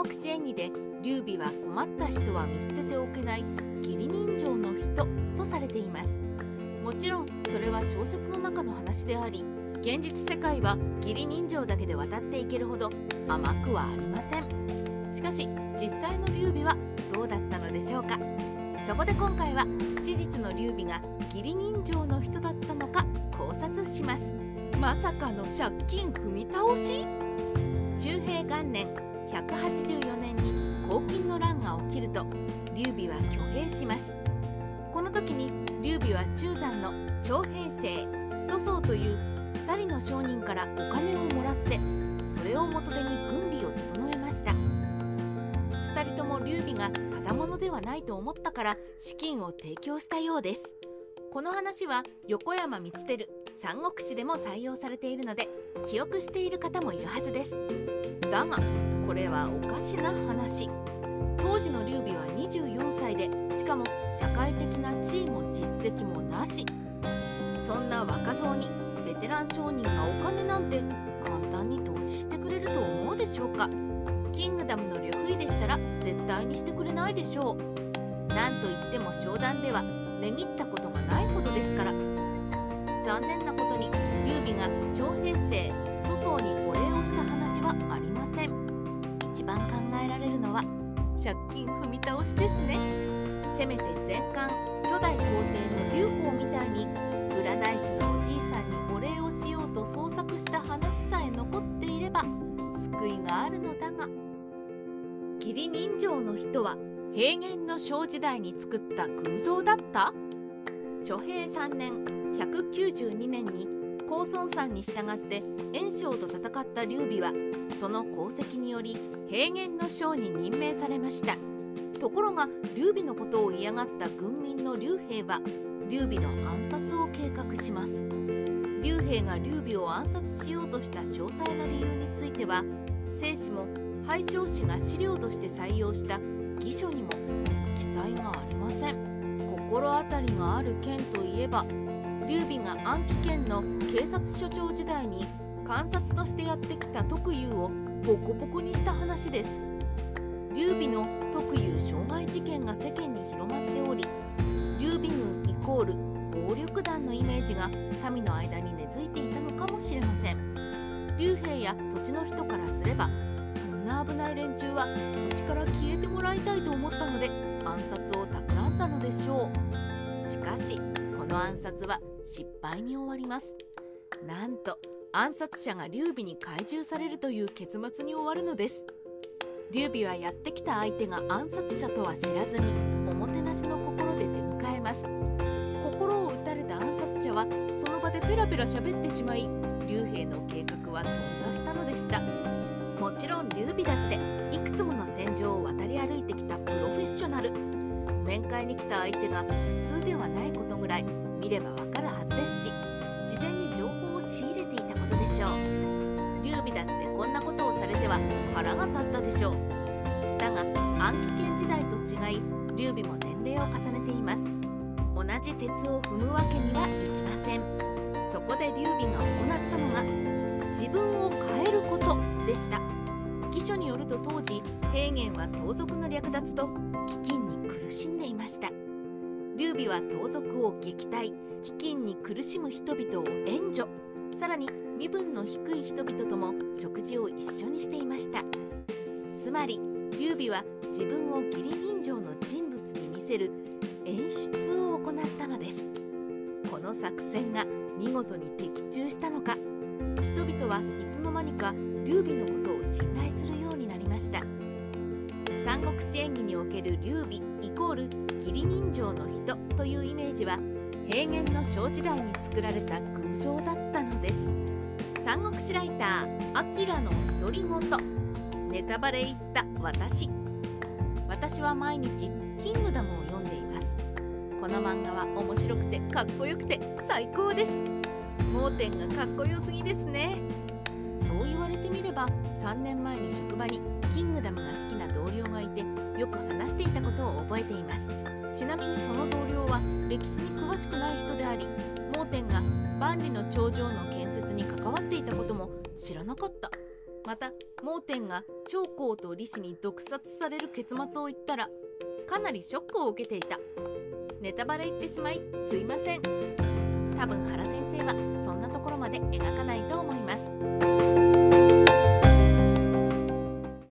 国志演義で劉備は困った人は見捨てておけない義理人情の人とされています。もちろんそれは小説の中の話であり現実世界は義理人情だけで渡っていけるほど甘くはありません。しかし実際の劉備はどうだったのでしょうか。そこで今回は史実の劉備が義理人情の人だったのか考察します。まさかの借金踏み倒し？中平元年184年に黄金の乱が起きると劉備は挙兵します。この時に劉備は中山の徴兵生祖宗という2人の商人からお金をもらってそれを元手に軍備を整えました。2人とも劉備がただ者ではないと思ったから資金を提供したようです。この話は横山光輝三国志でも採用されているので記憶している方もいるはずです。だがこれはおかしな話。当時の劉備は24歳でしかも社会的な地位も実績もなし。そんな若造にベテラン商人がお金なんて簡単に投資してくれると思うでしょうか。キングダムの呂不韋でしたら絶対にしてくれないでしょう。なんといっても商談では値切ったことがないほどですから。残念なことに劉備が徴兵生粗相にお礼をした話はありません。番考えられるのは借金踏み倒しですね。せめて前漢初代皇帝の劉邦みたいに占い師のおじいさんにお礼をしようと創作した話さえ残っていれば救いがあるのだが義理人情の人は平原の小時代に作った偶像だった？諸平3年192年に高孫山に従って袁紹と戦った劉備はその功績により平原の将に任命されました。ところが劉備のことを嫌がった軍民の劉兵は劉備の暗殺を計画します。劉兵が劉備を暗殺しようとした詳細な理由については正史も廃将氏が資料として採用した義書にも記載がありません。心当たりがある件といえば劉備が安徽県の警察署長時代に観察としてやってきた徳友をボコボコにした話です。劉備の徳友傷害事件が世間に広まっており劉備軍イコール暴力団のイメージが民の間に根付いていたのかもしれません。劉兵や土地の人からすればそんな危ない連中は土地から消えてもらいたいと思ったので暗殺を企んだのでしょう。しかしこの暗殺は失敗に終わります。なんと暗殺者が劉備に懐柔されるという結末に終わるのです。劉備はやってきた相手が暗殺者とは知らずにおもてなしの心で出迎えます。心を打たれた暗殺者はその場でペラペラ喋ってしまい劉兵の計画は頓挫したのでした。もちろん劉備だっていくつもの戦場を渡り歩いてきたプロフェッショナル。面会に来た相手が普通ではないことぐらい。見ればわかるはずですし事前に情報を仕入れていたことでしょう。劉備だってこんなことをされては腹が立ったでしょう。だが暗記圏時代と違い劉備も年齢を重ねています。同じ鉄を踏むわけにはいきません。そこで劉備が行ったのが自分を変えることでした。記書によると当時平原は盗賊の略奪と飢饉に苦しんでいました。劉備は盗賊を撃退飢饉に苦しむ人々を援助。さらに身分の低い人々とも食事を一緒にしていました。つまり劉備は自分を義理人情の人物に見せる演出を行ったのです。この作戦が見事に的中したのか。人々はいつの間にか劉備のことを信頼するように三国志演義における劉備イコール義理人情の人というイメージは平原の小時代に作られた偶像だったのです。三国志ライターアキラの独り言。ネタバレ言った私。私は毎日キングダムを読んでいます。この漫画は面白くてかっこよくて最高です。盲点がかっこよすぎですね。そう言われてみれば3年前に職場にキングダムがよく話していたことを覚えています。ちなみにその同僚は歴史に詳しくない人であり盲点が万里の長城の建設に関わっていたことも知らなかった。また盲点が長江と李氏に毒殺される結末を言ったらかなりショックを受けていた。ネタバレ言ってしまいすいません。多分原先生はそんなところまで描かないと思います。